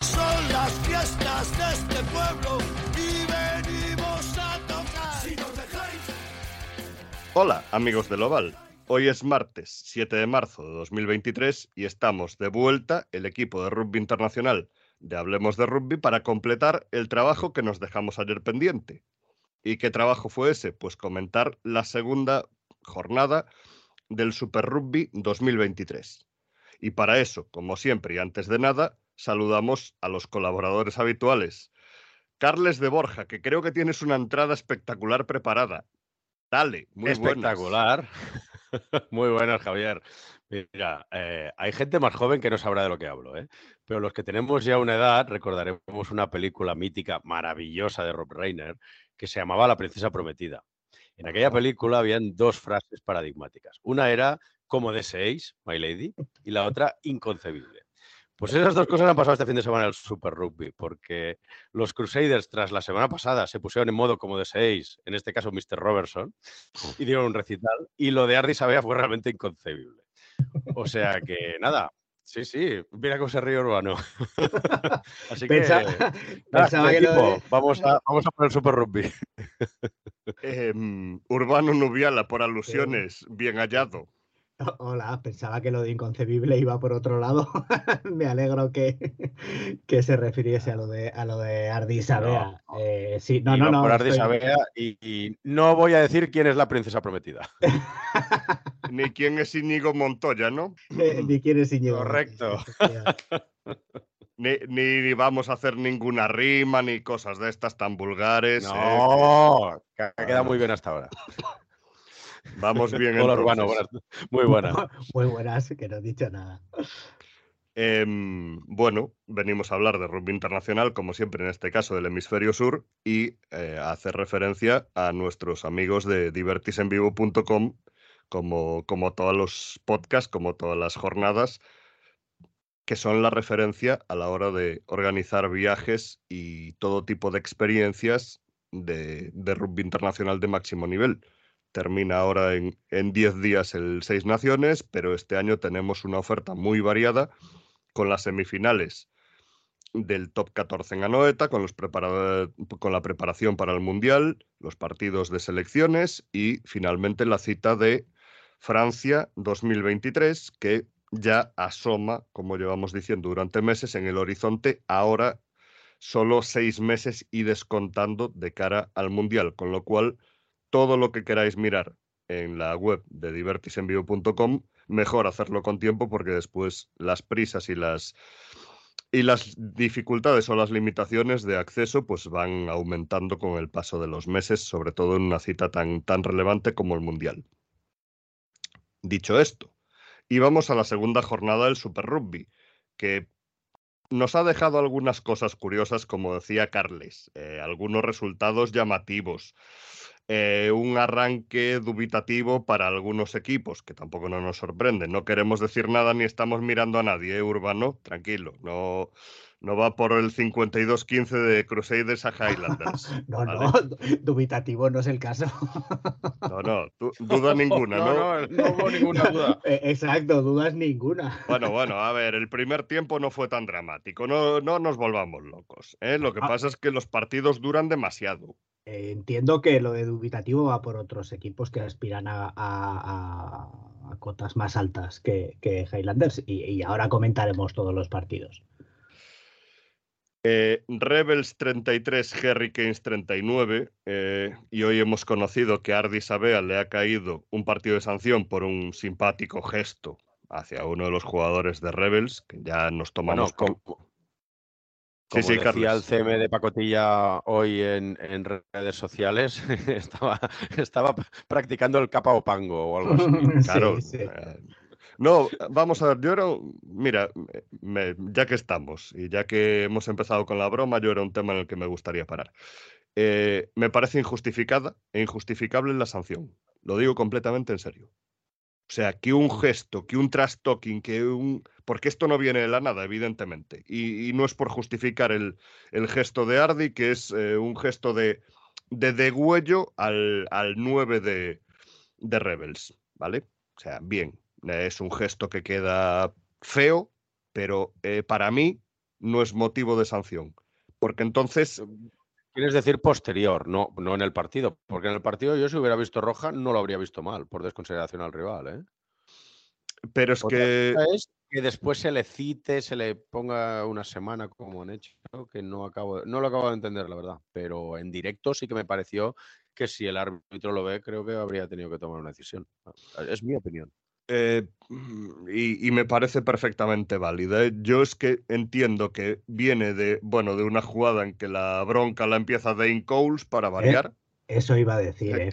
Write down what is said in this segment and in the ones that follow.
Son las fiestas de este pueblo y venimos a tocar. Si nos dejáis. Hola, amigos del Oval. Hoy es martes 7 de marzo de 2023 y estamos de vuelta el equipo de rugby internacional de Hablemos de Rugby para completar el trabajo que nos dejamos ayer pendiente. ¿Y qué trabajo fue ese? Pues comentar la segunda jornada del Super Rugby 2023. Y para eso, como siempre y antes de nada, saludamos a los colaboradores habituales. Carles de Borja, que creo que tienes una entrada espectacular preparada. Dale, muy buenas. Espectacular. Muy buenas, Javier. Mira, eh, hay gente más joven que no sabrá de lo que hablo, ¿eh? pero los que tenemos ya una edad recordaremos una película mítica, maravillosa de Rob Reiner, que se llamaba La Princesa Prometida. En aquella película habían dos frases paradigmáticas. Una era como deseéis, my lady, y la otra inconcebible. Pues esas dos cosas han pasado este fin de semana en el Super Rugby, porque los Crusaders, tras la semana pasada, se pusieron en modo como deseéis, en este caso Mr. Robertson, y dieron un recital, y lo de Ardi Sabea fue realmente inconcebible. O sea que nada, sí, sí, mira cómo se ríe Urbano. Así que, Pensa- nada, pensaba que lo equipo, de- vamos, a, vamos a por el Super Rugby. Em, Urbano Nubiala, por alusiones, bien hallado. Hola, pensaba que lo de inconcebible iba por otro lado. Me alegro que, que se refiriese a lo de a lo de Ardi Sabea. Eh, sí, no, no, no. por Ardi estoy- y, y no voy a decir quién es la princesa prometida. Ni quién es Íñigo Montoya, ¿no? eh, ni quién es Íñigo. Correcto. Ni, ni- ni vamos a hacer ninguna rima ni cosas de estas tan vulgares. ¿eh? No, que ha quedado muy bien hasta ahora. Vamos bien Hola. Urbano, buenas- muy buena. Muy buenas, que no he dicho nada. Em, bueno, venimos a hablar de rugby internacional, como siempre en este caso del hemisferio sur, y eh, a hacer referencia a nuestros amigos de divertisenvivo.com, como, como todos los podcasts, como todas las jornadas, que son la referencia a la hora de organizar viajes y todo tipo de experiencias de, de rugby internacional de máximo nivel. Termina ahora en en 10 días el Seis Naciones, pero este año tenemos una oferta muy variada con las semifinales del top 14 en Anoeta, con, los con la preparación para el Mundial, los partidos de selecciones y finalmente la cita de Francia 2023, que ya asoma, como llevamos diciendo durante meses, en el horizonte, ahora solo seis meses y descontando de cara al Mundial, con lo cual todo lo que queráis mirar en la web de divertisenvivo.com, mejor hacerlo con tiempo porque después las prisas y las y las dificultades o las limitaciones de acceso pues van aumentando con el paso de los meses, sobre todo en una cita tan, tan relevante como el Mundial. Dicho esto, y vamos a la segunda jornada del Super Rugby, que nos ha dejado algunas cosas curiosas, como decía Carles, eh, algunos resultados llamativos, eh, un arranque dubitativo para algunos equipos, que tampoco no nos sorprende. No queremos decir nada ni estamos mirando a nadie, ¿eh, Urbano? Tranquilo, no, no va por el 52-15 de Crusaders a Highlanders. No, ¿vale? no, dubitativo no es el caso. No, no, du- duda ninguna, ¿no? No, no, no hubo ninguna duda. Eh, Exacto, dudas ninguna. Bueno, bueno, a ver, el primer tiempo no fue tan dramático, no, no nos volvamos locos. ¿eh? Lo que Ah. pasa es que los partidos duran demasiado. Eh, entiendo que lo de dubitativo va por otros equipos que aspiran a, a- a- a cotas más altas que, que Highlanders y, y ahora comentaremos todos los partidos. Eh, Rebels 33, Hurricanes 39, eh, y hoy hemos conocido que a Ardi Sabea le ha caído un partido de sanción por un simpático gesto hacia uno de los jugadores de Rebels, que ya nos tomamos Bueno, con- como, Sí, sí, decía el Carlos. CM de Pacotilla hoy en, en redes sociales, estaba, estaba practicando el capa o pango o algo así. Claro, Sí, sí. eh, No, vamos a ver, yo era, mira, ya que estamos y ya que hemos empezado con la broma, yo era un tema en el que me gustaría parar. Eh, me parece injustificada e injustificable la sanción. Lo digo completamente en serio. O sea, que un gesto, que un trash talking, que un. Porque esto no viene de la nada, evidentemente. Y, no es por justificar el, gesto de Ardi, que es eh, un gesto de, de degüello al, al 9 de, de Rebels. ¿Vale? O sea, bien. Es un gesto que queda feo, pero eh, para mí no es motivo de sanción. Porque entonces Quieres decir posterior, no, no en el partido, porque en el partido yo si hubiera visto roja no lo habría visto mal por desconsideración al rival. ¿eh? Pero es que... que después se le cite, se le ponga una semana como han hecho, que no, acabo, no lo acabo de entender, la verdad. Pero en directo sí que me pareció que si el árbitro lo ve, creo que habría tenido que tomar una decisión. Es mi opinión. Eh, y, me parece perfectamente válida. ¿eh? Yo es que entiendo que viene de, bueno, de una jugada en que la bronca la empieza Dane Coles para eh, variar. eso iba a decir.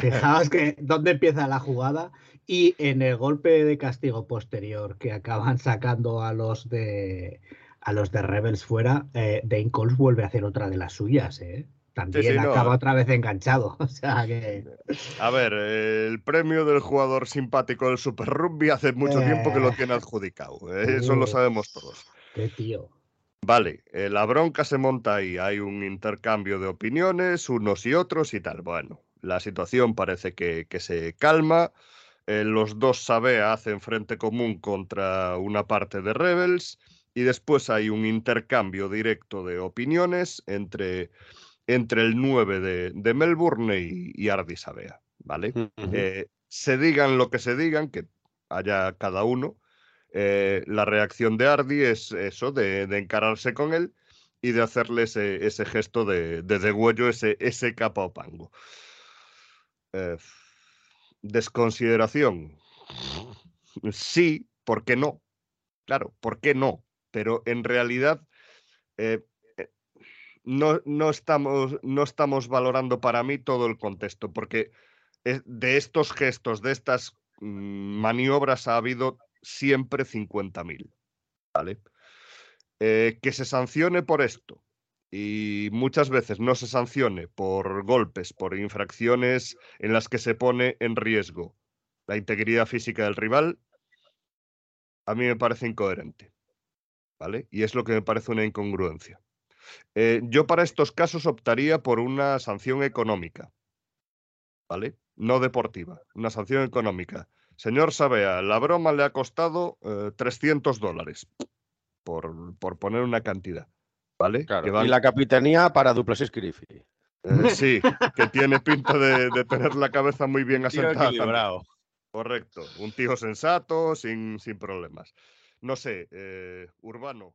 fijaos, que dónde empieza la jugada y en el golpe de castigo posterior que acaban sacando a los de a los de Rebels fuera, Dane Coles vuelve a hacer otra de las suyas. ¿eh? También acaba otra vez enganchado. O sea que... A ver, el premio del jugador simpático del Super Rugby hace mucho tiempo que lo tiene adjudicado. ¿eh? Eso lo sabemos todos. Qué tío. Vale, eh, la bronca se monta ahí. Hay un intercambio de opiniones, unos y otros y tal. Bueno, la situación parece que, se calma. Eh, los dos Sabea hacen frente común contra una parte de Rebels. Y después hay un intercambio directo de opiniones entre entre el 9 de, Melbourne y, y Ardisabea, ¿vale? Eh, se digan lo que se digan, que haya cada uno, eh, la reacción de Ardi es eso, de, encararse con él y de hacerle ese, gesto de, de degüello, ese, ese capa o pango. Eh, desconsideración. Sí, ¿por qué no? Claro, ¿por qué no? Pero en realidad no, no, estamos, no estamos valorando para mí todo el contexto, porque de estos gestos, de estas mm, maniobras ha habido siempre 50.000. ¿Vale? Eh, que se sancione por esto y muchas veces no se sancione por golpes, por infracciones en las que se pone en riesgo la integridad física del rival, a mí me parece incoherente. ¿Vale? Y es lo que me parece una incongruencia. Eh, yo para estos casos optaría por una sanción económica, ¿vale? No deportiva, una sanción económica. Señor Sabea, la broma le ha costado 300 eh, dólares, por, por, poner una cantidad, ¿vale? Y la capitanía para Duplessis Griffey. Eh, sí, que tiene pinta de, tener la cabeza muy bien asentada. Correcto, un tío sensato, sin, sin problemas. No sé, Urbano.